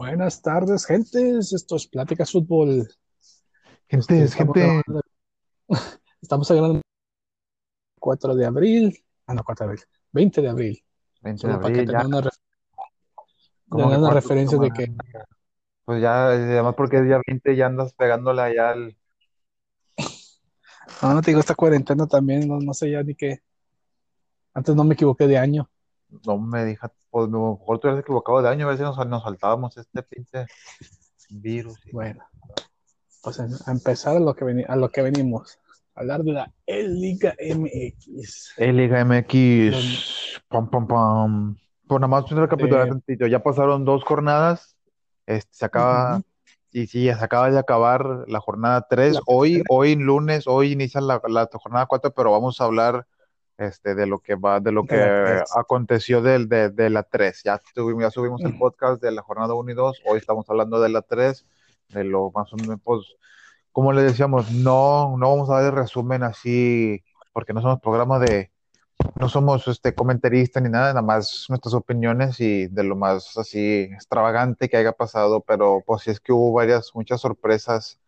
Buenas tardes, gentes. Esto es Pláticas Fútbol. Gente, Este, es estamos gente. grabando, estamos grabando el 4 de abril. Ah, no, 4 de abril. 20 de abril. 20 de Solo para que abril, una, ref- una referencia de que Pues ya, además porque es día 20 ya andas pegándola ya al... no, no te digo esta cuarentena también, no, no sé ya ni qué. Antes no me equivoqué de año. No me digas, pues a lo mejor tú eres equivocado de año, a si nos, nos saltábamos este pinche virus. y- Bueno, pues a empezar a lo que, veni- a lo que venimos. A hablar de la Liga MX. Liga MX, pam, pam, pam. Pues nada más un recapitular Eh, tantito. Ya pasaron dos jornadas, este, se acaba, Ujú. y sí, se acaba de acabar la jornada 3. La Hoy, tercera. hoy lunes, hoy inicia la, la jornada 4, pero vamos a hablar este, de lo que va, de lo De que tres. aconteció del, de, de la 3. Ya tuvimos, ya subimos el podcast de la jornada 1 y 2. Hoy estamos hablando de la 3, de lo más o menos, pues, como le decíamos, no, no vamos a dar el resumen así, porque no somos programa de, no somos este comentaristas ni nada, nada más nuestras opiniones y de lo más así extravagante que haya pasado, pero pues sí es que hubo varias, muchas sorpresas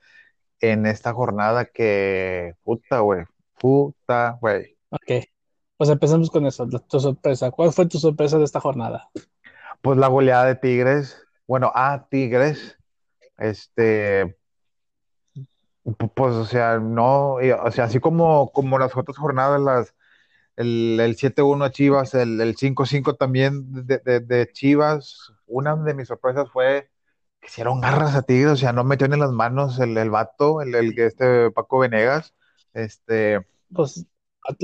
en esta jornada que, puta, güey, puta, güey. Ok, pues empezamos con eso. Tu sorpresa. ¿Cuál fue tu sorpresa de esta jornada? Pues la goleada de Tigres, bueno, a Tigres, este, pu- pues, o sea, no, o sea, así como, como las otras jornadas, las, el, el 7-1 a Chivas, el, el 5-5 también de, de- de Chivas, una de mis sorpresas fue que hicieron garras a Tigres, o sea, no metió en las manos el, el vato, el, el que este Paco Venegas, este, Pues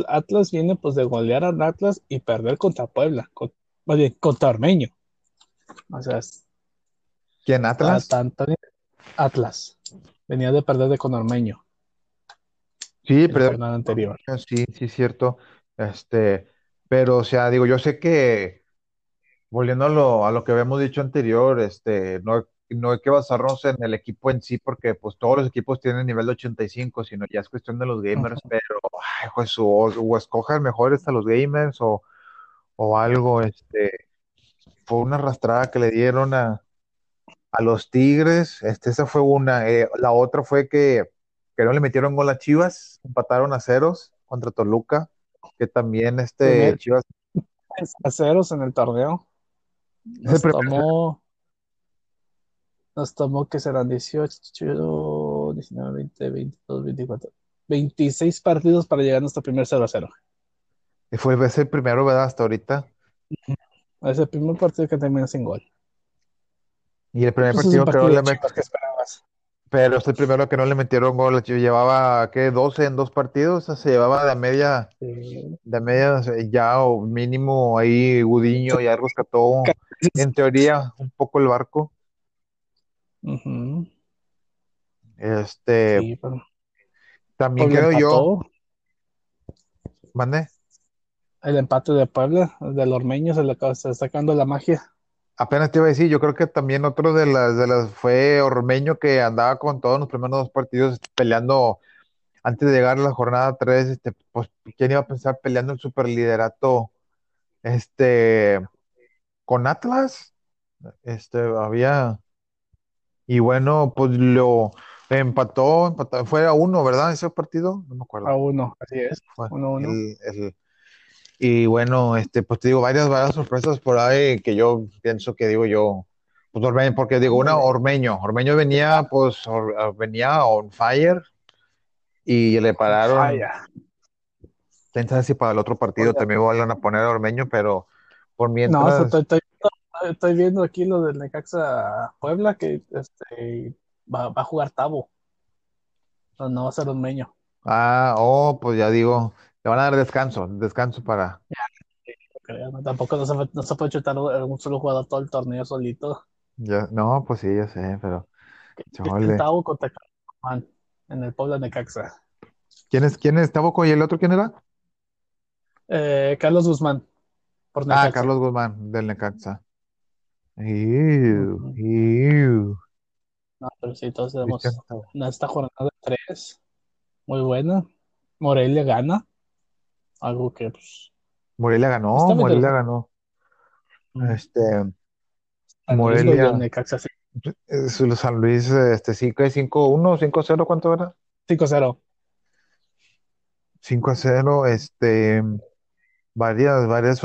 Atlas viene pues de golear al Atlas y perder contra Puebla, con- más bien, contra Ormeño. O sea, es- ¿quién Atlas? Atlas venía de perder de con Ormeño Sí, en la pero anterior. sí, sí, cierto, este, pero, o sea, digo, yo sé que Volviendo a lo, a lo que habíamos dicho anterior, este, no, no hay que basarnos en el equipo en sí, porque pues todos los equipos tienen nivel de 85, sino ya es cuestión de los gamers, pero, ay, pues, o, o escojan mejores a los gamers o, o algo, este, fue una arrastrada que le dieron a, a los Tigres, este, esa fue una, eh, la otra fue que, que no le metieron gol a Chivas, empataron a ceros contra Toluca, que también este, Chivas, a ceros en el torneo. Nos tomó, nos tomó que serán 18, 19, 20, 22, 24, 26 partidos para llegar a nuestro primer 0 a 0. fue es el primero, ¿verdad? Hasta ahorita. Es el primer partido que termina sin gol. Y el primer partido que no le de met- Chivas que esperabas. pero es el primero que no le metieron gol. Yo llevaba, ¿qué? 12 en dos partidos, o sea, se llevaba de media, Sí. de media, ya o mínimo ahí Gudiño ya rescató, en teoría, un poco el barco. Ujú. Este, Sí, pero también Puebla creo yo, mande, El empate de Puebla, del Ormeño, se le está sacando la magia. apenas te iba a decir, yo creo que también otro de las, de las fue Ormeño que andaba con todos los primeros dos partidos peleando antes de llegar a la jornada 3, este, pues, ¿quién iba a pensar peleando el superliderato, este, con Atlas? Este, había, y bueno, pues lo empató, empató, fue a uno, ¿verdad? Ese partido, no me A acuerdo. uno, así es. Fue Uno, uno. el, el- y bueno, este, pues te digo, varias, varias sorpresas por ahí que yo pienso que digo yo, pues Ormeño, porque digo, una. Ormeño, Ormeño venía, pues, or- venía on fire y le pararon, quién sabe si para el otro partido Oiga, también van a poner a Ormeño, pero por no, mientras, estoy, estoy- estoy viendo aquí lo del Necaxa Puebla que este, va, va a jugar Tabo. No, no va a ser Ormeño. ah, oh, pues ya digo, le van a dar descanso, descanso para, No creo, ¿no? Tampoco no se, no se puede chutar un solo jugador todo el torneo solito. ya, no, pues sí, ya sé, pero, chole. Tabo contra Juan en el Puebla Necaxa. ¿Quién es, quién es Taboco y el otro quién era? Eh, Carlos Guzmán por Ah. Carlos Guzmán, del Necaxa. Ujú. iu. No, pero sí, todos tenemos en esta jornada de tres. Muy buena. Morelia gana. Algo que pues, Morelia ganó. Morelia ganó. Este, Morelia, Necaxa sí, San Luis, este, sí, que 5-1, 5-0, ¿cuánto era? 5-0. 5 a 0, este, varias, varias,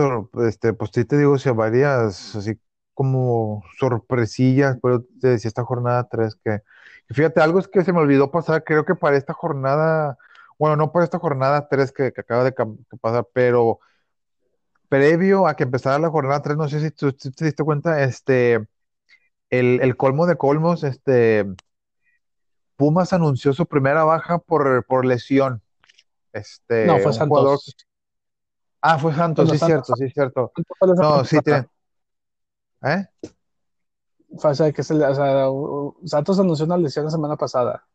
este, pues sí te digo, o sea, varias, así como sorpresillas, pero te decía esta jornada 3 que, que fíjate, algo es que se me olvidó pasar, creo que para esta jornada, bueno, no para esta jornada 3 que, que acaba de que pasar, pero previo a que empezara la jornada 3 no sé si tú, te diste cuenta, este, el, el colmo de colmos, este, Pumas anunció su primera baja por, por lesión, No, este, fue un jugador Santos. Ah, fue Santos, sí, Santos, cierto, sí, cierto. Fue No, sí, tiene. ¿Eh? O sea, que se le- o sea, Santos anunció una lesión la semana pasada.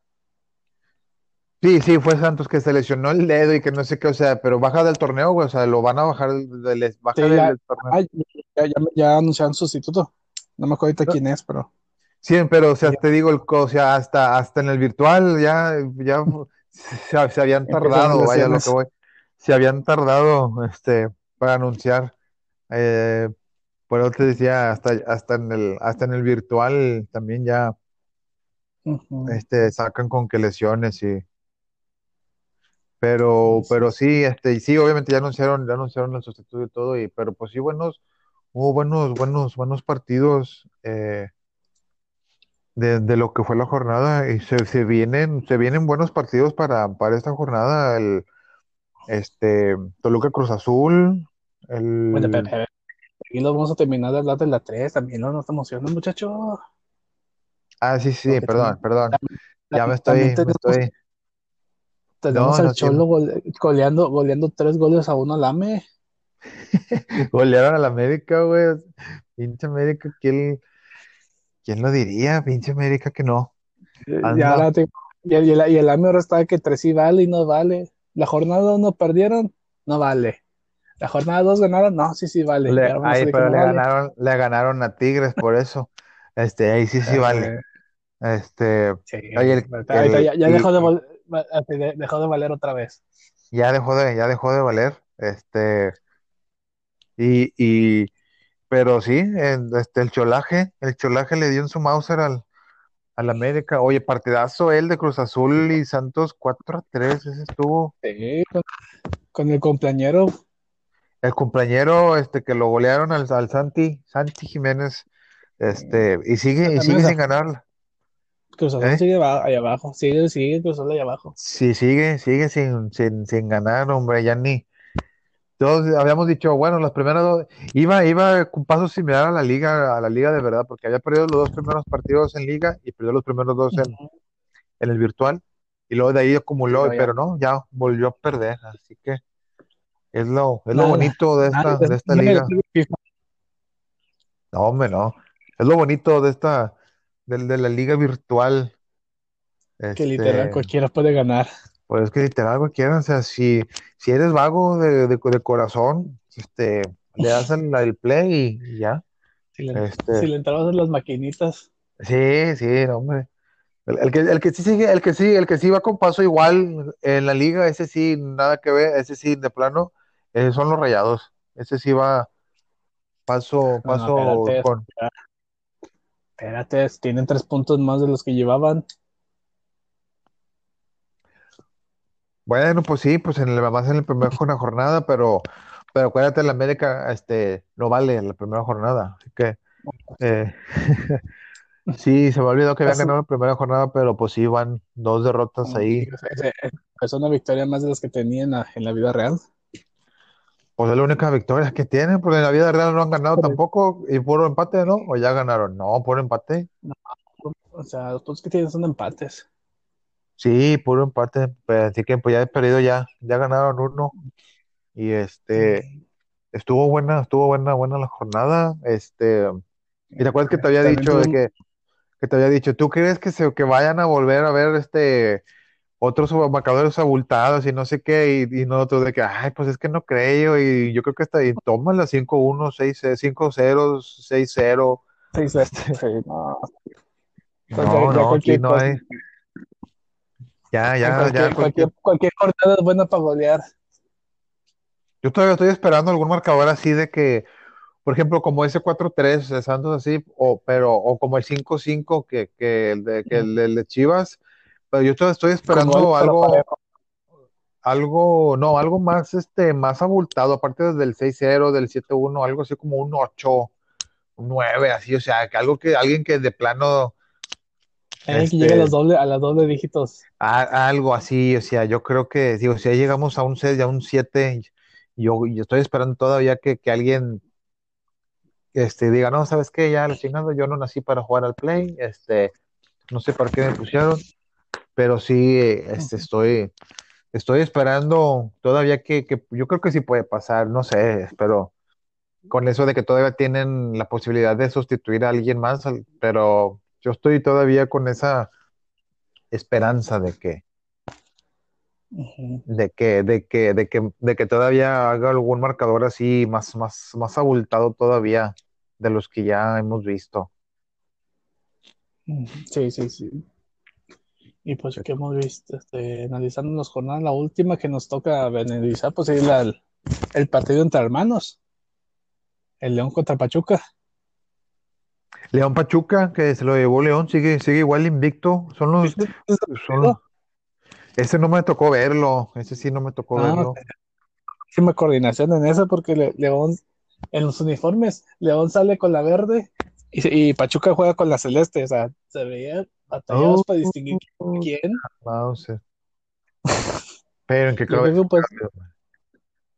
Sí, sí, fue Santos que se lesionó el dedo y que no sé qué, o sea, pero baja del torneo, güey, o sea, lo van a bajar, del, baja Sí, del, ya, del torneo. ya, ya, ya anunciaron sustituto. No me acuerdo ahorita No, quién es, pero Sí, pero, o sea, te digo, el, o sea, hasta, hasta en el virtual ya, ya se, se habían tardado, vaya lo que voy, se habían tardado, este, para anunciar, eh, por eso te decía, hasta, hasta en el, hasta en el virtual también ya, este, sacan con que lesiones y Pero, Sí, pero sí. este, y sí, obviamente ya anunciaron, ya anunciaron el sustituto y todo, y, pero pues sí, buenos, hubo buenos, buenos, buenos partidos eh, de, de lo que fue la jornada, y se, se vienen, se vienen buenos partidos para, para esta jornada, el, este, Toluca Cruz Azul, el, aquí lo vamos a terminar de hablar de la 3 también, no nos emociona, muchacho. ah, sí, sí, Porque perdón, perdón, ya me estoy, me tenemos, estoy, tenemos no, al no, Cholo gole- goleando, goleando tres goles a uno al AME. golearon a la América, güey, pinche América, ¿quién, quién lo diría? Pinche América que no, Eh, Y anda. ahora te- y el, y el- y el AME ahora está que tres sí vale y no vale. La jornada uno perdieron, no vale. La jornada dos ganaron, no, sí, sí vale. Le, ahí, pero le vale. ganaron, le ganaron a Tigres por eso. Este, ahí sí, sí vale. Eh, Este, sí, oye, el, el, ya, ya dejó de, y, dejó de valer otra vez. ya dejó de, ya dejó de valer. Este, y, y, pero sí, en- este, el cholaje, el cholaje le dio en su Mauser al, al América. Oye, partidazo él de Cruz Azul y Santos 4 a 3, ese estuvo. Sí, con, con el compañero, El compañero, este, que lo golearon al, al Santi, Santi Jiménez, este, y sigue, y sigue sin ganar, Cruz Azul ¿eh? sigue ahí abajo, sigue, sigue Cruz Azul ahí abajo. Sí, sigue, sigue sin, sin, sin ganar, hombre, ya ni. Todos habíamos dicho, bueno, las primeras dos, iba, iba con paso similar a la liga, a la liga de verdad, porque había perdido los dos primeros partidos en liga y perdió los primeros dos en, en el virtual, y luego de ahí acumuló, ya, pero no, ya volvió a perder, así que es lo, es lo nada, bonito de nada, esta, de esta liga. No, hombre, no. Es lo bonito de esta, de, de la liga virtual. que literal Este, cualquiera puede ganar. pues es que literal cualquiera, o sea, si, si eres vago de, de, de corazón, este, le das el, el play y, y ya. Si le, si Este, le entrabas en las maquinitas, sí, sí, no, hombre. El, el que, el que sí sigue, el que sí, el que sí va con paso igual en la liga, ese sí, nada que ver, ese sí, de plano, eh, son los rayados. Ese sí va paso, no, no, paso espérate, con. espérate, tienen tres puntos más de los que llevaban. Bueno, pues sí, pues en el, más en la primera jor- jornada, pero, pero acuérdate, la América, este, no vale la primera jornada. Así que, eh, sí, se me olvidó que habían Es, ganado la primera jornada, pero pues sí, van dos derrotas ahí. es- es- es una victoria más de las que tenía en la, en la vida real. Pues es la única victoria que tienen, porque en la vida real no han ganado tampoco, y puro empate, ¿no? O ya ganaron. No, puro empate. no, o sea, los puntos que tienen son empates. Sí, puro empate. Pues, así que pues ya he perdido ya, ya ganaron uno. Y este, estuvo buena, estuvo buena, buena la jornada. Este, y te acuerdas que te había dicho de que, que te había dicho, ¿tú crees que se, que vayan a volver a ver este otros marcadores abultados y no sé qué? Y, y nosotros de que, ay, pues es que no creo. Y yo creo que hasta ahí toman la 5-1, 6-0, 5-0, 6-0. sí, no, ya, no, no, aquí cualquier no hay. Ya, ya, ya, cualquier, cualquier. cualquier, cualquier jornada es buena para golear. Yo todavía estoy esperando algún marcador así de que, por ejemplo, como ese 4-3 de Santos así, o, pero, o como el 5-5 que, que, el de, que el de Chivas, pero yo estoy esperando algo, algo, no, algo más, este, más abultado, aparte del 6-0, del 7-1, algo así como un 8, un 9, así, o sea, que algo que, alguien que de plano... que llegue a los doble, a las doble dígitos. algo así, o sea, yo creo que, digo, si ya llegamos a un 6, ya un 7, yo, yo estoy esperando todavía que, que alguien este, diga, no, ¿sabes qué? Ya, chingando, yo no nací para jugar al play, este, no sé para qué me pusieron, pero sí, este, estoy, estoy esperando todavía que, que, yo creo que sí puede pasar, no sé, espero, con eso de que todavía tienen la posibilidad de sustituir a alguien más, pero yo estoy todavía con esa esperanza de que, de que, de que, de que, de que todavía haga algún marcador así más, más, más abultado todavía de los que ya hemos visto. Sí, sí, sí. Y pues que hemos visto, este, analizando las jornadas, la última que nos toca analizar, pues es el partido entre hermanos. El León contra Pachuca. León Pachuca, que se lo llevó León, sigue, sigue igual invicto. Son los, son, ese no me tocó verlo, ese sí no me tocó ah, verlo. Última coordinación en eso porque León, en los uniformes, León sale con la verde y, Pachuca juega con la celeste, o sea, se veía batallados para distinguir oh, quién. Pero en qué creo pues,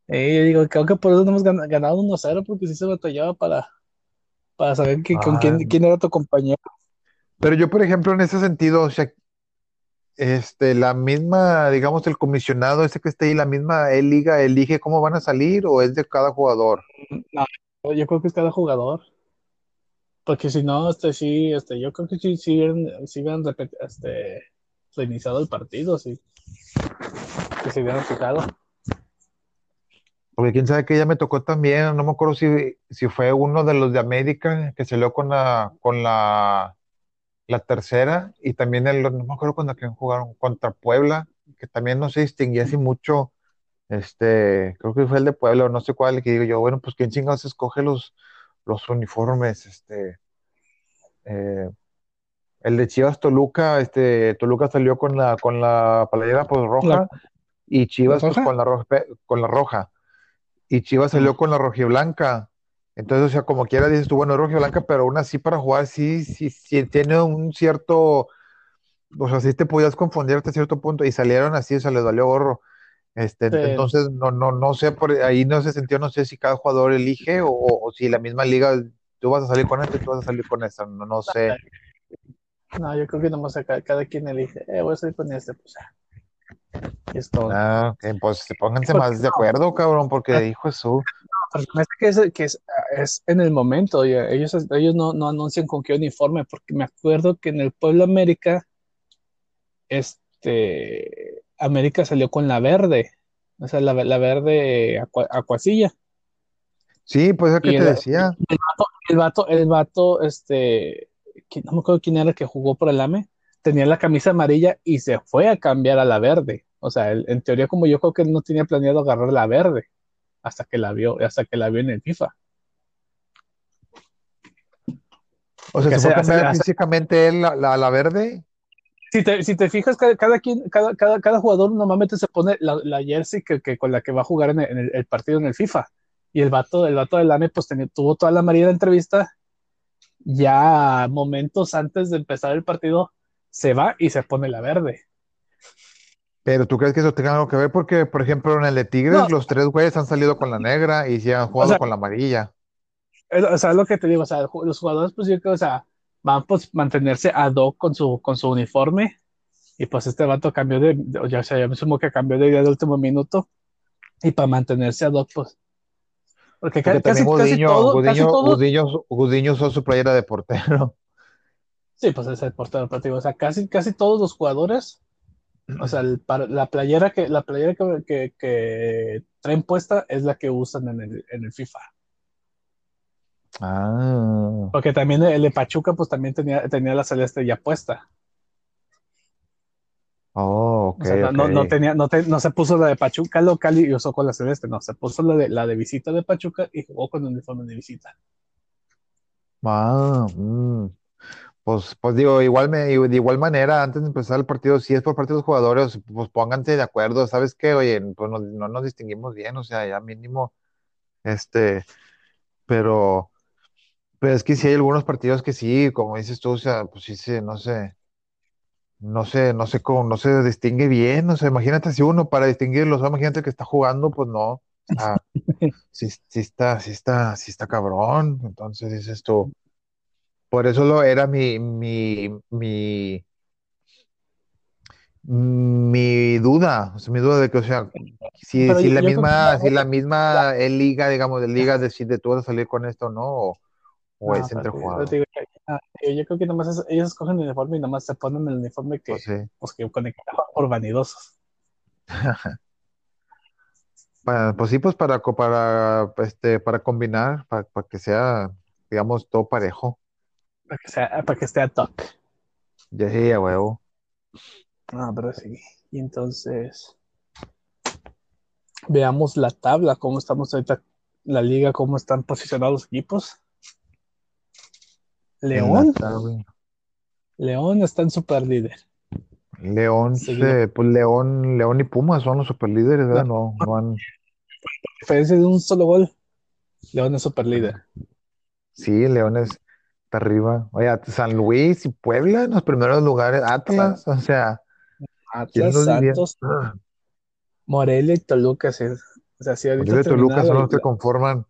eh, yo digo, creo que por eso no hemos ganado 1-0 porque sí se batallaba para, para saber que, con quién, quién era tu compañero. Pero yo, por ejemplo, en ese sentido, o sea, este, la misma, digamos, el comisionado ese que está ahí, la misma liga elige cómo van a salir o es de cada jugador? No, yo creo que es cada jugador. Porque si no, este sí, este, yo creo que sí siguen, siguen este, reiniciado el partido, sí. Que se hubieran fijado. Porque quién sabe que ya me tocó también, no me acuerdo si, si fue uno de los de América que salió con la, con la la tercera y también el, no me acuerdo cuando jugaron contra Puebla, que también no se distinguía así mucho, este, creo que fue el de Puebla no sé cuál, que digo yo, bueno, pues quién chingados escoge los, los uniformes, este, eh, el de Chivas Toluca, este, Toluca salió con la, con la playera pues roja y Chivas pues, con la roja, con la roja. Y Chivas salió con la rojiblanca. Entonces, o sea, como quiera dices tú, bueno, rojo y blanca, pero aún así para jugar sí, sí, sí tiene un cierto, o sea, sí te podías confundir hasta cierto punto. Y salieron así, o sea, les valió gorro. Este, entonces, no, no, no sé, por ahí no se sintió, no sé si cada jugador elige o, si la misma liga, tú vas a salir con este, tú vas a salir con esta, no, no sé. No, yo creo que nomás cada, cada quien elige, eh, voy a salir con este, pues es todo. Ah, pues pónganse más de acuerdo, cabrón, porque ah. dijo eso que, es, que es, es, en el momento, ellos, ellos no, no, anuncian con qué uniforme, porque me acuerdo que en el Pueblo América, este, América salió con la verde, o sea, la, la verde acuasilla. Sí, pues es que te decía. El vato, el vato, este, no me acuerdo quién era el que jugó por el AME, tenía la camisa amarilla y se fue a cambiar a la verde. O sea, en teoría, como yo creo que él no tenía planeado agarrar la verde hasta que la vio, hasta que la vio en el FIFA. O sea, ¿se puede físicamente él la, la, verde? Si te, si te fijas, cada, quien, cada, cada, cada, jugador normalmente se pone la, la jersey que, que, con la que va a jugar en, el, el, partido en el FIFA. Y el vato, el vato del AME pues tuvo toda la amarilla de entrevista. Ya momentos antes de empezar el partido, se va y se pone la verde. Pero tú crees que eso tenga algo que ver porque, por ejemplo, en el de Tigres, los tres güeyes han salido con la negra y se han jugado con la amarilla. O sea, es lo que te digo, o sea, los jugadores, pues yo creo, o sea, van pues mantenerse ad hoc con su, con su uniforme. Y pues este vato cambió de, ya o sea, ya me sumo que cambió de idea de último minuto. Y para mantenerse ad hoc, pues. Porque, casi, casi, todo, Gudiño, Gudiño, usó su playera de portero. Sí, pues es el portero, pero o sea, casi, casi todos los jugadores o sea, la playera que la playera que, que, traen puesta es la que usan en el, en el FIFA. Ah. Porque también el de Pachuca, pues también tenía, tenía la celeste ya puesta. Oh, ok, O sea, no, ok. no, no tenía, no, te- no se puso la de Pachuca local y usó con la celeste, no, se puso la de, la de visita de Pachuca y jugó con el uniforme de visita. Ah, mm. Pues, pues digo, igual me, de igual manera, antes de empezar el partido, si es por parte de los jugadores, pues pónganse de acuerdo, ¿sabes qué? Oye, pues no, no nos distinguimos bien, o sea, ya mínimo, este, pero, pero es que sí hay algunos partidos que sí, como dices tú, o sea, pues sí, sí, no sé, no sé, no sé cómo, no se distingue bien, o sea, imagínate si uno para distinguirlos, o sea, imagínate que está jugando, pues no, o sea, sí, sí está, sí está, sí está cabrón, entonces dices tú, por eso lo era mi, mi, mi Mi duda, o sea, mi duda de que, o sea, si, si yo, la yo misma, si la misma liga, digamos, de liga decide tú vas a salir con esto o no, o, no, es entre yo, ah, yo yo creo que nomás es- ellos escogen el uniforme y nomás se ponen el uniforme que, Pues sí. pues, que con el que juegan por vanidosos. Para- pues sí, pues para, para, este, para combinar, para, para que sea, digamos, todo parejo. Para que, sea, para que esté a toque. Ya sí, a huevo. No, pero sí. Y entonces, veamos la tabla, cómo estamos ahorita, la liga, cómo están posicionados los equipos. León. León está en super líder. León, se- pues León, León y Pumas son los superlíderes, ¿verdad? No, no han, Diferencia de un solo gol. León es super líder. sí, León es- está arriba. Oye, San Luis y Puebla en los primeros lugares, Atlas, o sea, ¿quién Atlas? Santos, Morelia y Toluca. Sí. O sea, ahorita Morelia y Toluca los que conforman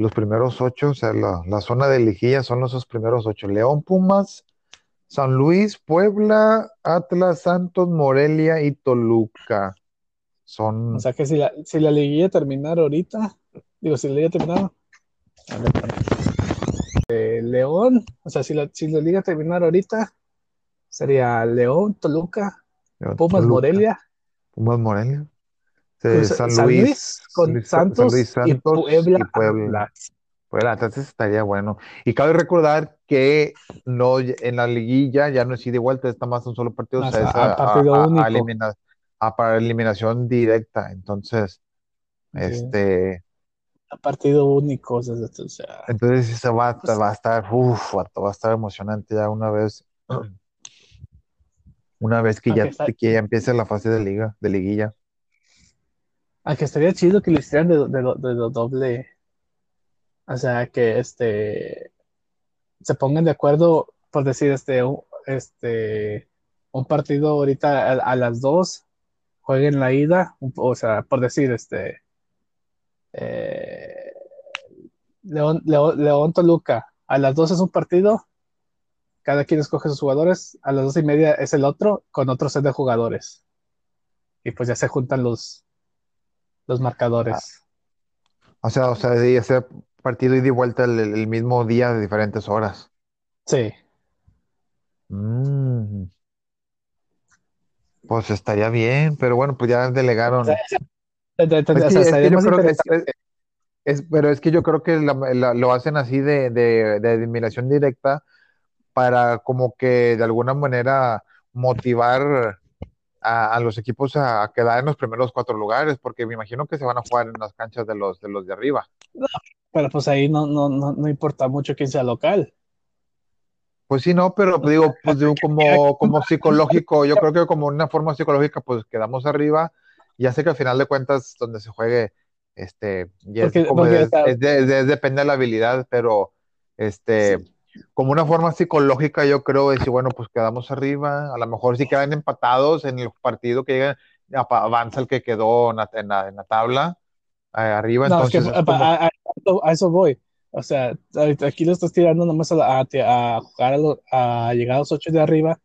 los primeros ocho, o sea, la, la zona de liguilla son los, esos primeros ocho. León, Pumas, San Luis, Puebla, Atlas, Santos, Morelia y Toluca. Son, O sea que si la, si la liguilla terminara ahorita, digo, si la liga terminara, eh, León, o sea, si la, si la liga terminara ahorita, sería León, Toluca, León, Pumas, Toluca, Morelia, Pumas, Morelia, eh, Cruz- San San Luis, Luis con Luis- San Santos, Luis, y Santos Puebla. y Puebla. Puebla, entonces estaría bueno. Y cabe recordar que no, en la liguilla ya no es ida y vuelta, está más un solo partido, o sea, a- es a partido a- a único. elimina- a para eliminación directa. Entonces, Sí. este, A partido único, o sea, o sea, entonces eso va, a estar- Pues- va a estar, uf, va a estar emocionante ya una vez, una vez que ya, que ya empiece la fase de liga, de liguilla. Aunque estaría chido que lo hicieran de, de, doble, o sea, que este se pongan de acuerdo por decir este este un partido ahorita a, las dos jueguen la ida, o sea, por decir este eh, León, León, León Toluca, a las dos es un partido, cada quien escoge sus jugadores, a las dos y media es el otro con otro set de jugadores. Y pues ya se juntan los, los marcadores. O sea, o sea, de ese partido ida y vuelta el, el mismo día de diferentes horas. Sí, Mm. Pues estaría bien, pero bueno, pues ya delegaron. Pero es que yo creo que la- la- lo hacen así de, de, de eliminación directa para como que de alguna manera motivar a, a los equipos a, a quedar en los primeros cuatro lugares, porque me imagino que se van a jugar en las canchas de los de los de arriba. Pero pues ahí no, no, no, no importa mucho quién sea local. Pues sí, no, pero pues digo, pues digo, como, como psicológico, yo creo que como una forma psicológica, pues quedamos arriba. Ya sé que al final de cuentas, donde se juegue, este, ya es Porque- como porque de- está- es de- de- depende de la habilidad, pero este, como una forma psicológica, yo creo decir, bueno, pues quedamos arriba, a lo mejor si quedan empatados en el partido que llega, apa- avanza el que quedó en la, en la- en la tabla, eh, arriba, No, es que entonces es a, como- a- a- a eso voy. O sea, aquí lo estás tirando nomás a, la- a, jugar lo- a llegar a los ocho de arriba,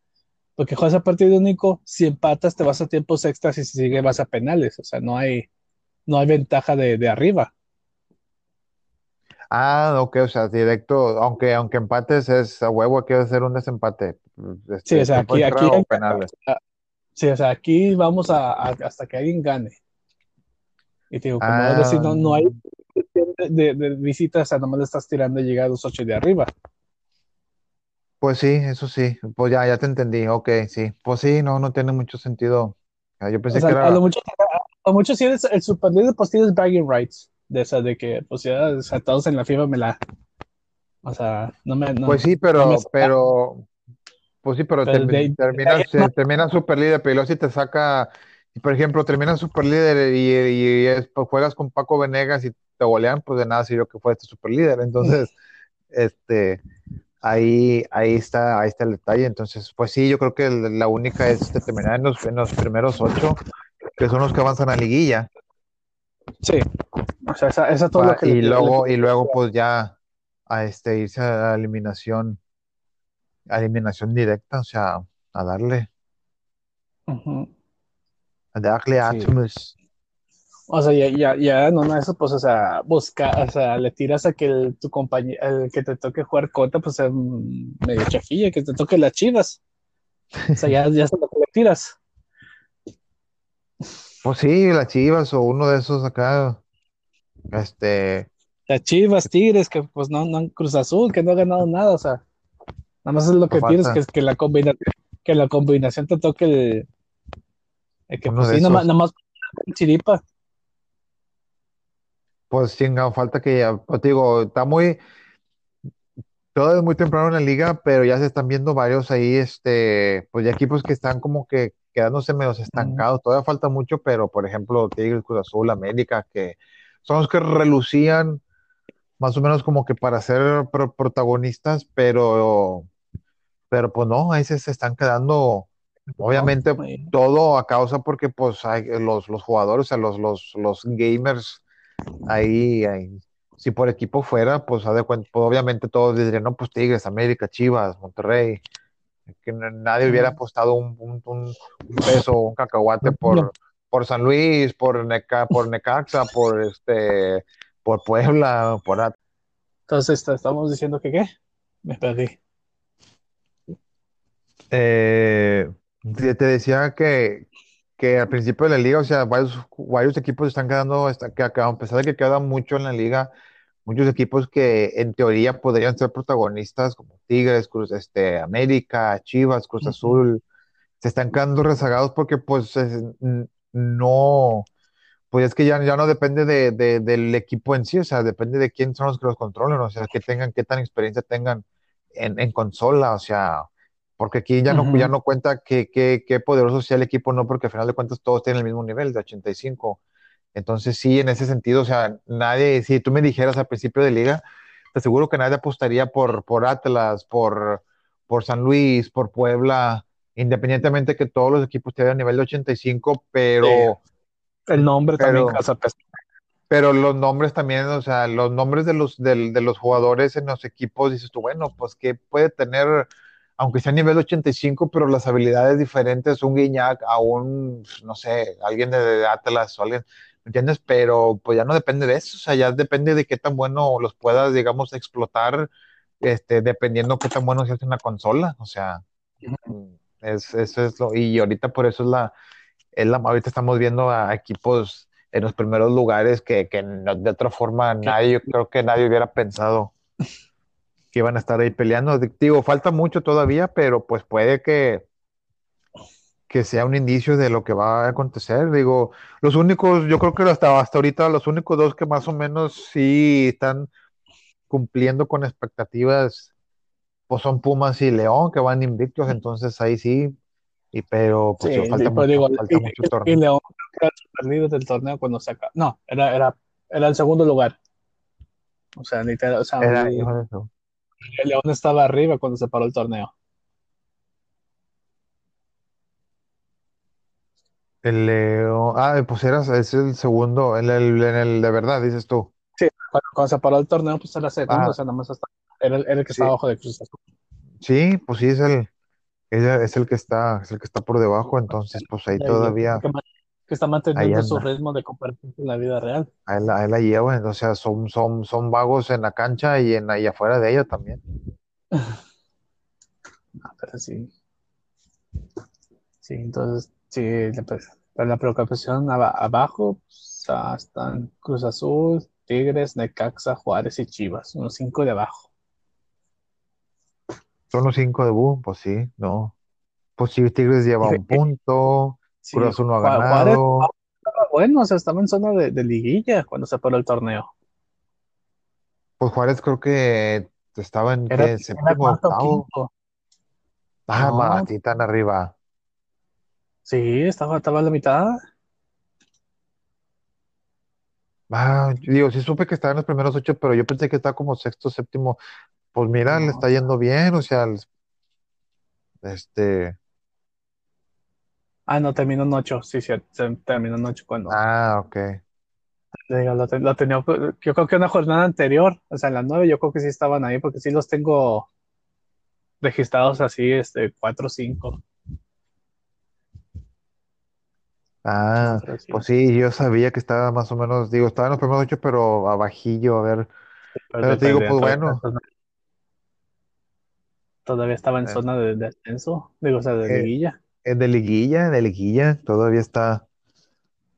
porque juegas a partido único, si empatas te vas a tiempos extras y si sigue vas a penales. O sea, no hay, no hay ventaja de, de arriba. Ah, ok, o sea, directo, aunque, aunque empates es a huevo, hay que hacer un desempate. Este, Sí, o sea, aquí, aquí, o penales. sí, o sea, aquí vamos a, a- hasta que alguien gane. Y te digo, como Ah, es decir, no, no hay de, de, visitas, o sea, nomás le estás tirando y llegar a los ocho de arriba. Pues sí, eso sí, pues ya, ya te entendí, ok, sí, pues sí, no, no tiene mucho sentido. Ah, Yo O pensé sea, que a lo mucho, a lo mucho si eres el super líder, pues tienes bragging rights. De esa, de que, pues ya, o sea, todos en la FIBA me la. O sea, no me, pues sí, pero, pero, pues sí, pero Pero ahí- de terminas, super líder, pero si te saca, y por ejemplo, terminas super líder y, y es- pues juegas con Paco Venegas y te golean, pues de nada sirvió que fuiste super líder. Entonces, este, ahí, ahí está, ahí está el detalle. Entonces, pues sí, yo creo que la única es este, terminar en los, en los primeros ocho, que son los que avanzan a liguilla. Sí, o sea, esa, esa es todo lo Pa- que y le luego, y luego, pues ya a este irse a eliminación, a eliminación directa, o sea, a darle, a darle Sí. átomos. O sea, ya, ya, ya, no, no, eso, pues, o sea, busca, o sea, le tiras a que el, tu compañero, el que te toque jugar contra, pues, es medio chafilla, que te toque las chivas. O sea, ya, ya es lo que le tiras. Pues sí, las Chivas o uno de esos acá, este, Las chivas, tigres, que pues no, no, Cruz Azul, que no ha ganado nada, o sea, nada más es lo que tienes, que que la combinación, que la combinación te toque el, el que, uno pues sí, nada nada más chiripa. Pues chingado, falta que ya, pues, digo, está muy, todo es muy temprano en la liga, pero ya se están viendo varios ahí, este, pues ya equipos que están como que quedándose medio Mm, estancados. Todavía falta mucho, pero por ejemplo, Tigres, Cruz Azul, América, que son los que relucían más o menos como que para ser pro- protagonistas, pero, pero pues no, ahí se, se están quedando, obviamente, Y- todo a causa porque pues hay los, los jugadores, o sea, los, los, los gamers ahí, ahí, si por equipo fuera, pues, haz de cuenta, pues, obviamente todos dirían, no, pues Tigres, América, Chivas, Monterrey, que nadie hubiera apostado un, un, un- un peso, un cacahuate por, por San Luis, por, Neca, por Necaxa, por este, por Puebla, por At- Entonces, ¿te- estamos diciendo que qué? Me perdí. Eh, te te decía que, que al principio de la liga, o sea, varios, varios equipos están quedando, que, que a pesar de que queda mucho en la liga, muchos equipos que en teoría podrían ser protagonistas, como Tigres, Cruz, este, América, Chivas, Cruz Azul, se están quedando rezagados porque pues es- no, pues es que ya, ya no depende de, de- del equipo en sí, o sea, depende de quién son los que los controlan, o sea, que tengan, qué tan experiencia tengan en, en consola, o sea, porque aquí ya no, ya no cuenta qué, qué, qué poderoso sea el equipo, no, porque al final de cuentas todos tienen el mismo nivel de 85. Entonces, sí, en ese sentido, o sea, nadie, si tú me dijeras al principio de liga, te aseguro que nadie apostaría por, por Atlas, por, por San Luis, por Puebla, independientemente que todos los equipos tengan nivel de 85, Sí, pero, el nombre también pero, casa pero los nombres también, o sea, los nombres de los, del- de, los jugadores en los equipos, dices tú, bueno, pues que puede tener, aunque sea nivel 85, pero las habilidades diferentes, un Guiñac a un, no sé, alguien de, de Atlas o alguien, ¿me entiendes? Pero pues ya no depende de eso, o sea, ya depende de qué tan bueno los puedas, digamos, explotar, este, dependiendo qué tan bueno seas en la consola, o sea, es, eso es lo, y ahorita por eso es la es la, ahorita estamos viendo a equipos en los primeros lugares que, que no- de otra forma nadie, yo creo que nadie hubiera pensado que iban a estar ahí peleando. Digo, falta mucho todavía, pero pues puede que, que sea un indicio de lo que va a acontecer. Digo, los únicos, yo creo que hasta, hasta ahorita los únicos dos que más o menos sí están cumpliendo con expectativas, pues son Pumas y León, que van invictos, entonces ahí sí, y pero Sí, pues yo, falta y, pues, digo, mucho, falta y, mucho y- y torneo. León era líder del torneo cuando saca. No, era, era, era el segundo lugar. O sea, literal, o sea, Era, el León estaba arriba cuando se paró el torneo. El Leo. Ah, pues eras, es el segundo, en el, en el de verdad, dices tú. Sí, cuando, cuando se paró el torneo, pues era segundo, o Ah, sea, nada más hasta, era, el- era el que estaba sí, abajo de Cruz Azul. sí, pues sí, es el, es el, es el que está, es el que está por debajo, entonces, pues ahí todavía, que, está manteniendo su ritmo de competencia en la vida real. ahí la, ahí la lleva, o sea, son, son, son vagos en la cancha y en y afuera de ella también. Ah, pero sí, sí, entonces, sí, la, pre- pero la preocupación aba- abajo, pues, ah, están Cruz Azul, Tigres, Necaxa, Juárez y Chivas, unos cinco de abajo. Son los cinco de Boom, pues sí, no. Pues sí, Tigres lleva un punto, Sí, Cruz Azul no ha Ju- Juárez ganado. estaba bueno, o sea, estaba en zona de, de liguilla cuando se paró el torneo. Pues Juárez creo que estaba en Era, ¿qué? era séptimo, cuarto octavo. quinto. Ah, más, No, tan arriba. Sí, estaba, estaba a la mitad. Ah, yo digo, sí supe que estaba en los primeros ocho, pero yo pensé que estaba como sexto, séptimo. Pues mira, le No, está yendo bien, o sea, este, ah, no, terminó en ocho, sí, sí, se- terminó en ocho cuando, ah, ok. te digo, lo, te- lo tenía, yo creo que una jornada anterior, o sea, en las nueve, yo creo que sí estaban ahí, porque sí los tengo registrados así, este, cuatro o cinco, Ah, pues sí, yo sabía que estaba más o menos, digo, estaba en los primeros ocho, pero abajillo, a ver. pero te digo, pues bueno, todavía estaba en eh, zona de, de ascenso, digo, o sea, de eh, liguilla. eh, de liguilla, de liguilla, todavía está,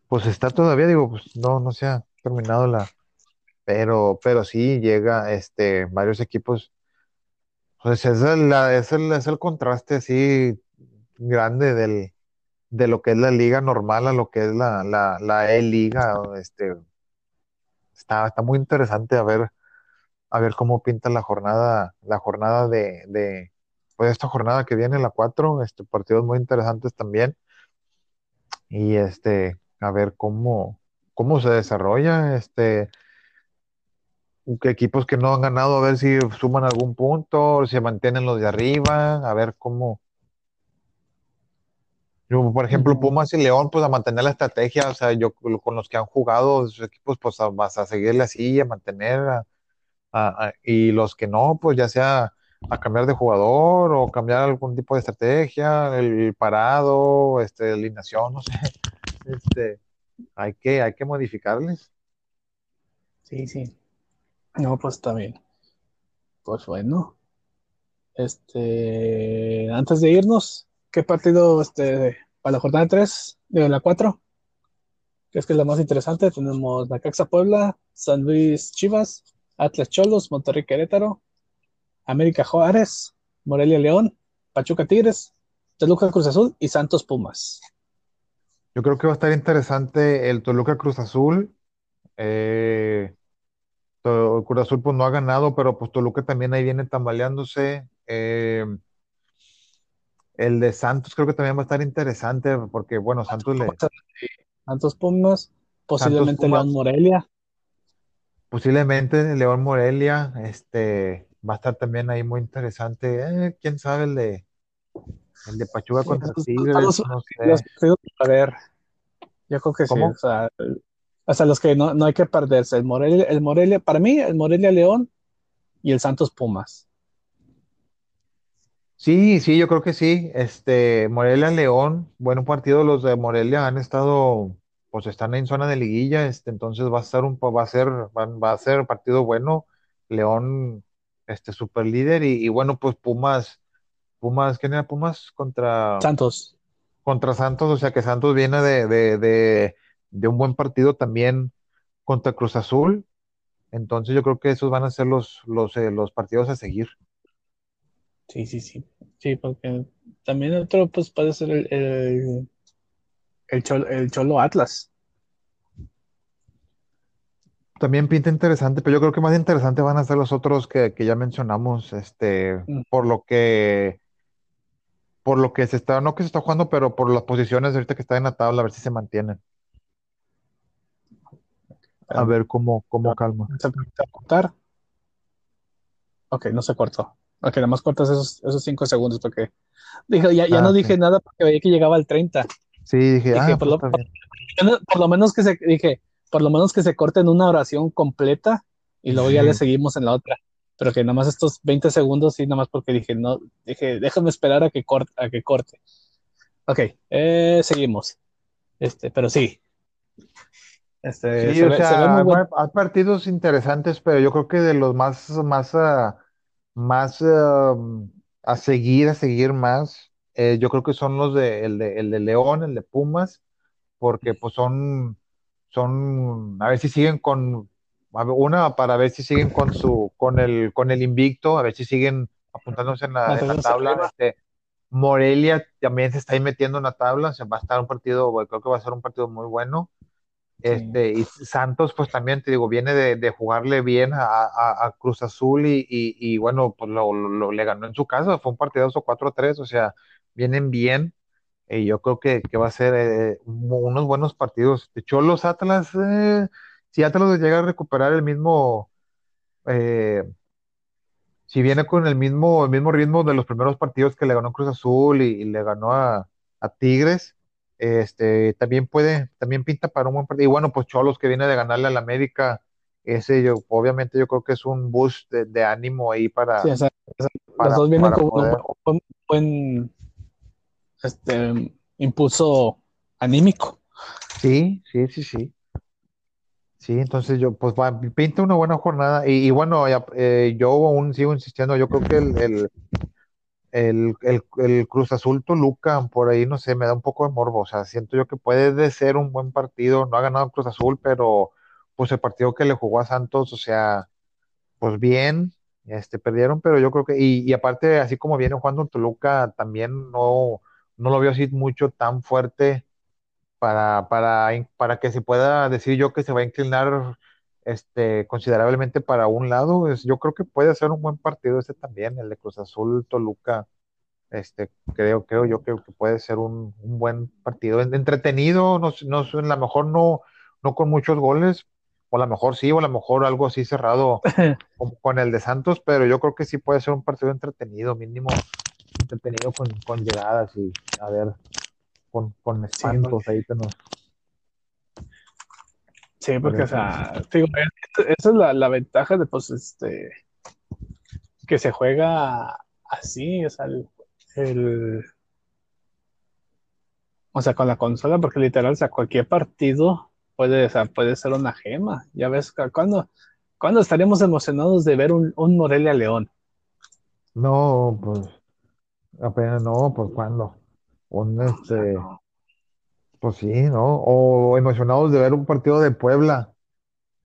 pues está todavía, digo, pues no, no se ha terminado la, pero, pero sí llega, este, varios equipos, pues es el, la- es el, es el contraste así grande del, de lo que es la liga normal a lo que es la, la, la E-Liga, este, está, está muy interesante a ver, a ver cómo pinta la jornada, la jornada de, de, pues esta jornada que viene, la 4 este, partidos muy interesantes también, y este, a ver cómo, cómo se desarrolla, este, equipos que no han ganado, a ver si suman algún punto, si mantienen los de arriba, a ver cómo, yo, por ejemplo, Pumas y León, pues a mantener la estrategia, o sea, yo con los que han jugado, esos equipos, pues a, vas a seguirle así, a mantener, a- a- a- y los que no, pues ya sea a cambiar de jugador o cambiar algún tipo de estrategia, el parado, este, alineación, no sé, este, hay que, hay que modificarles. Sí, sí, no, pues está bien, pues bueno. Este, antes de irnos, ¿qué partido este, para la jornada 3 de la 4? Que es que es la más interesante. Tenemos Necaxa Puebla, San Luis Chivas, Atlas Cholos, Monterrey Querétaro, América Juárez, Morelia León, Pachuca Tigres, Toluca Cruz Azul y Santos Pumas. Yo creo que va a estar interesante el Toluca Cruz Azul. Eh, Cruz Azul pues no ha ganado, pero pues Toluca también ahí viene tambaleándose. Eh, el de Santos creo que también va a estar interesante porque bueno, Santos le, Santos Pumas, Santos posiblemente León Morelia. posiblemente León Morelia, este va a estar también ahí muy interesante. Eh, quién sabe el de el de Pachuca Sí, contra Tigres, no sé. para ver. Yo creo que sí. O ¿Cómo? sea, hasta los que no, no hay que perderse. El Morelia, el Morelia, para mí, el Morelia León y el Santos Pumas. Sí, sí, yo creo que sí. Este, Morelia León, buen partido. Los de Morelia han estado, pues están en zona de liguilla, este, entonces va a ser un, va a ser, va, va a ser partido bueno. León, este, super líder y, y bueno, pues Pumas, Pumas, ¿quién era Pumas? Contra, Santos. contra Santos, o sea que Santos viene de, de, de, de un buen partido también contra Cruz Azul. Entonces yo creo que esos van a ser los, los, eh, los partidos a seguir. Sí, sí, sí. Sí, porque también otro, pues puede ser el, el, el Cholo, el Cholo Atlas. También pinta interesante, pero yo creo que más interesante van a ser los otros que, que ya mencionamos, este, Mm, por lo que, por lo que se está, no que se está jugando, pero por las posiciones ahorita que está en la tabla, a ver si se mantienen, a espérame, ver cómo, cómo calma. ¿Se puede cortar? Ok, no se cortó. Ok, nada más cortas esos, esos cinco segundos porque dije, ya, ya Ah, no dije nada porque veía que llegaba al 30. Sí, dije, Dije, ah, por pues lo, por lo menos que se, dije, por lo menos que se corte en una oración completa y luego ya le seguimos en la otra. Pero que nada más estos 20 segundos, sí, nada más porque dije, no, dije, déjame esperar a que corte, a que corte. Ok, eh, seguimos. Este, pero sí, este, sí, se o ve, se ve sea, muy hay, bueno. hay partidos interesantes, pero yo creo que de los más, más, ah, más ah, a seguir, a seguir más, eh, yo creo que son los de, el de, el de León, el de Pumas porque pues son, son, a ver si siguen con, una, para ver si siguen con su, con el, con el invicto, a ver si siguen apuntándose en la, tabla. Este, Morelia también se está ahí metiendo en la tabla, se va a estar un partido, creo que va a ser un partido muy bueno. Este, y Santos, pues también te digo, viene de, jugarle bien a, Cruz Azul y, bueno, pues lo, le ganó en su casa, fue un partido 4-3, o sea, vienen bien. Y yo creo que, va a ser eh, unos buenos partidos. De hecho, los Atlas, eh, si Atlas llega a recuperar el mismo, eh, si viene con el mismo, el mismo ritmo de los primeros partidos que le ganó Cruz Azul y, le ganó a, Tigres, este, también puede, también pinta para un buen partido. Y bueno, pues Cholos que viene de ganarle al América, ese yo, obviamente yo creo que es un boost de, ánimo ahí para. Sí, los dos vienen con un buen este impulso anímico. Sí, sí, sí, sí. Sí, entonces yo, pues va, pinta una buena jornada. Y, bueno, eh, yo aún sigo insistiendo, yo creo que el, el, el, Cruz Azul Toluca, por ahí, no sé, me da un poco de morbo. O sea, siento yo que puede de ser un buen partido. No ha ganado Cruz Azul, pero pues el partido que le jugó a Santos, o sea, pues bien, este, perdieron, pero yo creo que, y, aparte, así como viene jugando Toluca, también no, no lo veo así mucho tan fuerte para, para, para que se pueda decir yo que se va a inclinar este, considerablemente para un lado. Es, yo creo que puede ser un buen partido ese también, el de Cruz Azul Toluca. Este, creo, creo yo que, puede ser un, buen partido. Entretenido, no, no, a lo mejor no, no con muchos goles, o a lo mejor sí, o a lo mejor algo así cerrado como con el de Santos, pero yo creo que sí puede ser un partido entretenido, mínimo entretenido con, con llegadas y a ver, con, con espantos ahí que nos. Sí, porque, o sea, esa es la, la, ventaja de, pues, este, que se juega así, o sea, el, o sea, con la consola, porque literal, o sea, cualquier partido puede, o sea, puede ser una gema. Ya ves, ¿cuándo, ¿cuándo estaríamos emocionados de ver un, un Morelia León? No, pues Apenas no, pues cuando. Un este. Pues sí, ¿no? O emocionados de ver un partido de Puebla.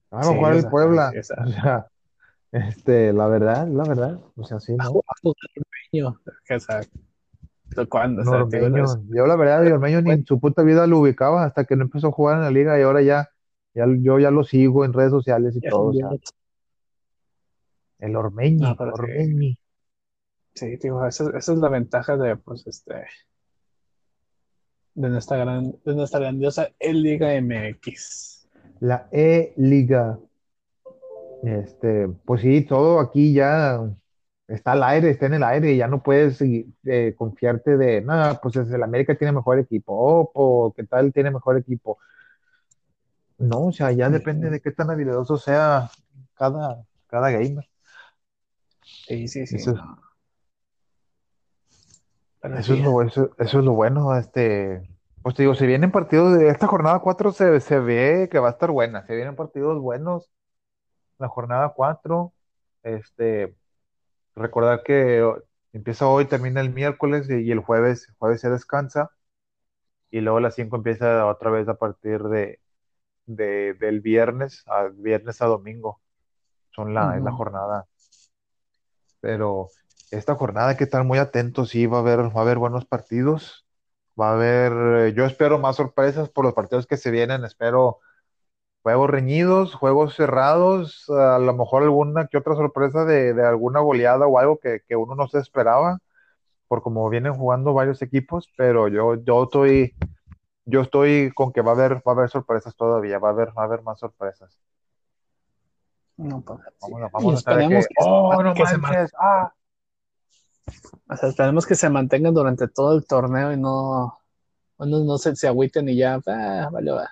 Vamos a jugar el Puebla. O sea, este, la verdad, la verdad. O sea, sí, ¿no? ¿Cuándo? yo la verdad, Ormeño ni en su puta vida lo ubicaba hasta que no empezó a jugar en la liga y ahora ya, ya yo ya lo sigo en redes sociales y todo. O sea, el Ormeño, Ormeño. Sí, digo, esa, esa, es la ventaja de, pues, este, de nuestra gran, de nuestra grandiosa E-Liga MX. La E-Liga. Este, pues sí, todo aquí ya está al aire, está en el aire, y ya no puedes eh, confiarte de, nada, pues el América tiene mejor equipo, o oh, qué tal tiene mejor equipo. No, o sea, ya depende de qué tan habilidoso sea cada, cada gamer. Sí, sí, sí. Eso es, lo, eso, es lo bueno, este, pues te digo, si vienen partidos de esta jornada 4 se, se ve que va a estar buena, se vienen partidos buenos, la jornada 4, este, recordar que empieza hoy, termina el miércoles y, el jueves, jueves se descansa y luego la 5 empieza otra vez a partir de, del viernes, a, viernes a domingo, son la, es la jornada, pero esta jornada hay que estar muy atentos, sí, va a haber, va a haber buenos partidos, va a haber, eh, yo espero más sorpresas por los partidos que se vienen, espero juegos reñidos, juegos cerrados, a lo mejor alguna que otra sorpresa de, alguna goleada o algo que, uno no se esperaba, por como vienen jugando varios equipos, pero yo, yo estoy, yo estoy con que va a haber, va a haber sorpresas todavía, va a haber, va a haber más sorpresas. No, pues, vamos, vamos a estar que, oh, no manches, ah, o sea, esperemos que se mantengan durante todo el torneo y no, no, se, se agüiten y ya, ah, vale, va.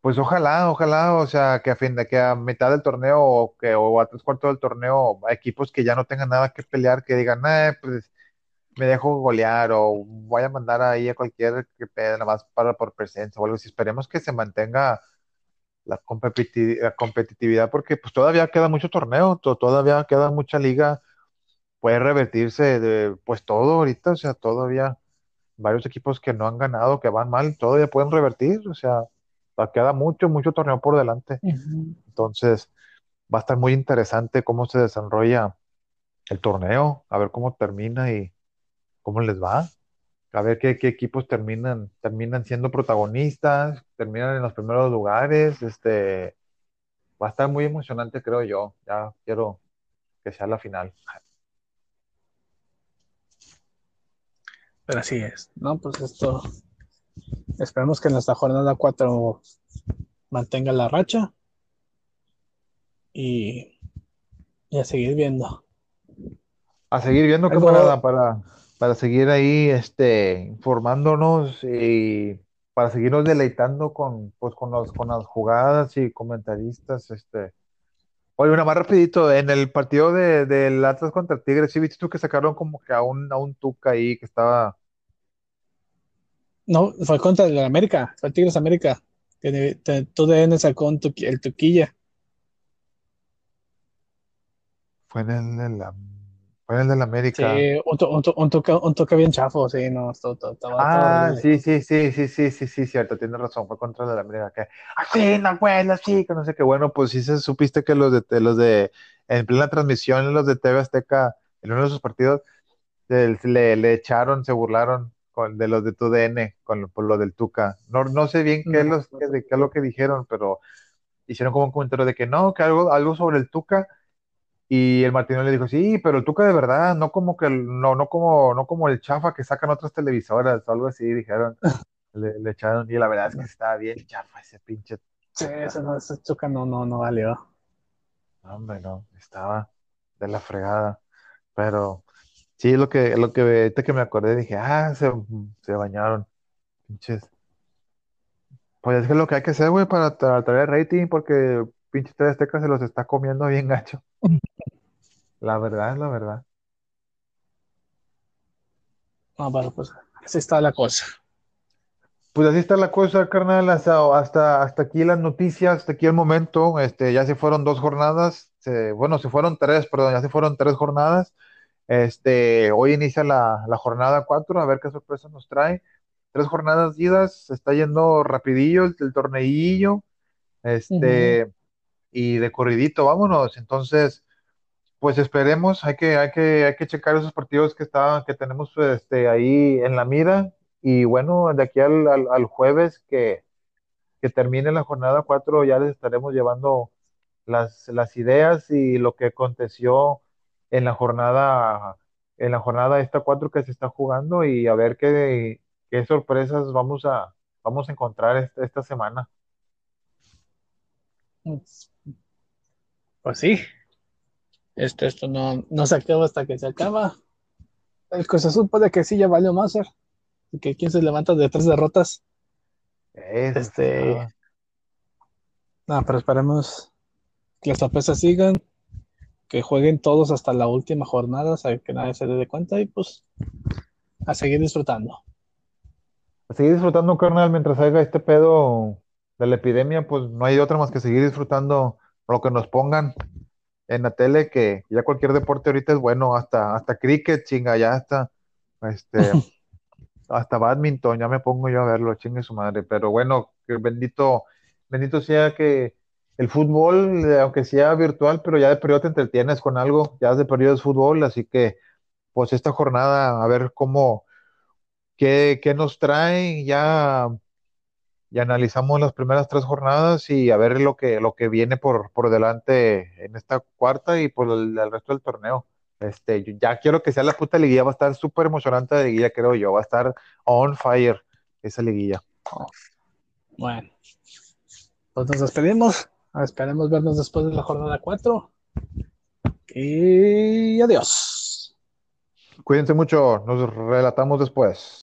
Pues ojalá, ojalá, o sea, que a fin de que a mitad del torneo o que o a tres cuartos del torneo, equipos que ya no tengan nada que pelear, que digan, eh, pues me dejo golear o voy a mandar ahí a cualquier que nada más para por presencia o algo así. Esperemos que se mantenga la, competitividad porque pues todavía queda mucho torneo, todavía queda mucha liga puede revertirse de, pues todo ahorita, o sea, todavía varios equipos que no han ganado, que van mal, todavía pueden revertir, o sea, queda mucho, mucho torneo por delante. Entonces, va a estar muy interesante cómo se desarrolla el torneo, a ver cómo termina y cómo les va. A ver qué, qué equipos terminan, terminan siendo protagonistas, terminan en los primeros lugares. Este, va a estar muy emocionante, creo yo. Ya quiero que sea la final. Pero así es, ¿no? Pues esto, esperemos que en esta jornada 4 mantenga la racha y, y a seguir viendo. A seguir viendo, Algo- camarada, para, para seguir ahí este, informándonos y para seguirnos deleitando con, pues, con, los, con las jugadas y comentaristas. Este. Oye, una más rapidito, en el partido de, del Atlas contra Tigres, ¿sí viste tú que sacaron como que a un, a un Tuca ahí que estaba... No, fue contra el América, fue el Tigres América. Que tu DN sacó un tuqui- el Tuquilla. Fue en el de la, fue en el de la Sí, América. un, to- un, to- un toque, un toque bien chafo, sí, no, todo Ah, sí, sí, sí, sí, sí, sí, sí, cierto, tienes razón, fue contra el de la América, que, así, no, güey, así, que no sé qué, bueno, pues sí se supiste que los de, los de, en plena transmisión, los de TV Azteca, en uno de sus partidos, le, le, le echaron, se burlaron con, de los de tu DN, con, lo- por lo del Tuca, no, no sé bien qué es, los, qué, de, qué es lo que dijeron, pero hicieron como un comentario de que no, que algo, algo sobre el Tuca, y el Martino le dijo, sí, pero el Tuca de verdad, no como que el- no, no como, no como el chafa que sacan otras televisoras, o algo así, dijeron, le, le echaron, y la verdad es que estaba bien chafa ese pinche, sí, ese, no, ese Tuca no, no, no valió. hombre, no, estaba de la fregada, pero sí, lo que, lo que, ahorita que me acordé, dije, ah, se, se bañaron, pinches, pues es que es lo que hay que hacer, güey, para tra- traer rating, porque pinche TV Azteca se los está comiendo bien gacho, la verdad es la verdad. No, bueno, pues así está la cosa. Pues así está la cosa, carnal, hasta, hasta, hasta aquí las noticias, hasta aquí el momento, este, ya se fueron dos jornadas, se- bueno, se fueron tres, perdón, ya se fueron tres jornadas, este, hoy inicia la, la jornada cuatro, a ver qué sorpresa nos trae, tres jornadas idas, se está yendo rapidillo el, el torneillo, este, y de corridito, vámonos, entonces, pues esperemos, hay que, hay que, hay que checar esos partidos que está, que tenemos este, ahí en la mira, y bueno, de aquí al, al, al jueves que, que termine la jornada 4 ya les estaremos llevando las, las ideas y lo que aconteció en la jornada, en la jornada esta 4 que se está jugando y a ver qué, qué sorpresas vamos a, vamos a encontrar esta, esta semana. Pues sí, este, esto no, no se acaba hasta que se acaba. El Cruz Azul puede que sí ya valió más, y que quién se levanta de tres derrotas. Eso Este, no, pero esperemos que las sorpresas sigan, que jueguen todos hasta la última jornada, o sea, que nadie se dé cuenta y pues a seguir disfrutando. A seguir disfrutando, carnal, mientras haya este pedo de la epidemia, pues no hay otra más que seguir disfrutando lo que nos pongan en la tele, que ya cualquier deporte ahorita es bueno, hasta, hasta cricket, chinga, ya hasta, este, hasta badminton, ya me pongo yo a verlo, chingue su madre, pero bueno, que bendito, bendito sea que el fútbol, eh, aunque sea virtual, pero ya de periodo te entretienes con algo, ya de periodo es fútbol, así que pues esta jornada, a ver cómo, qué, qué nos trae, ya y analizamos las primeras tres jornadas y a ver lo que, lo que viene por, por delante en esta cuarta y por el, el resto del torneo. Este, ya quiero que sea la puta liguilla, va a estar súper emocionante la liguilla, creo yo, va a estar on fire esa liguilla. Bueno, pues nos despedimos. Esperemos vernos después de la jornada 4. Y adiós. Cuídense mucho, nos relatamos después.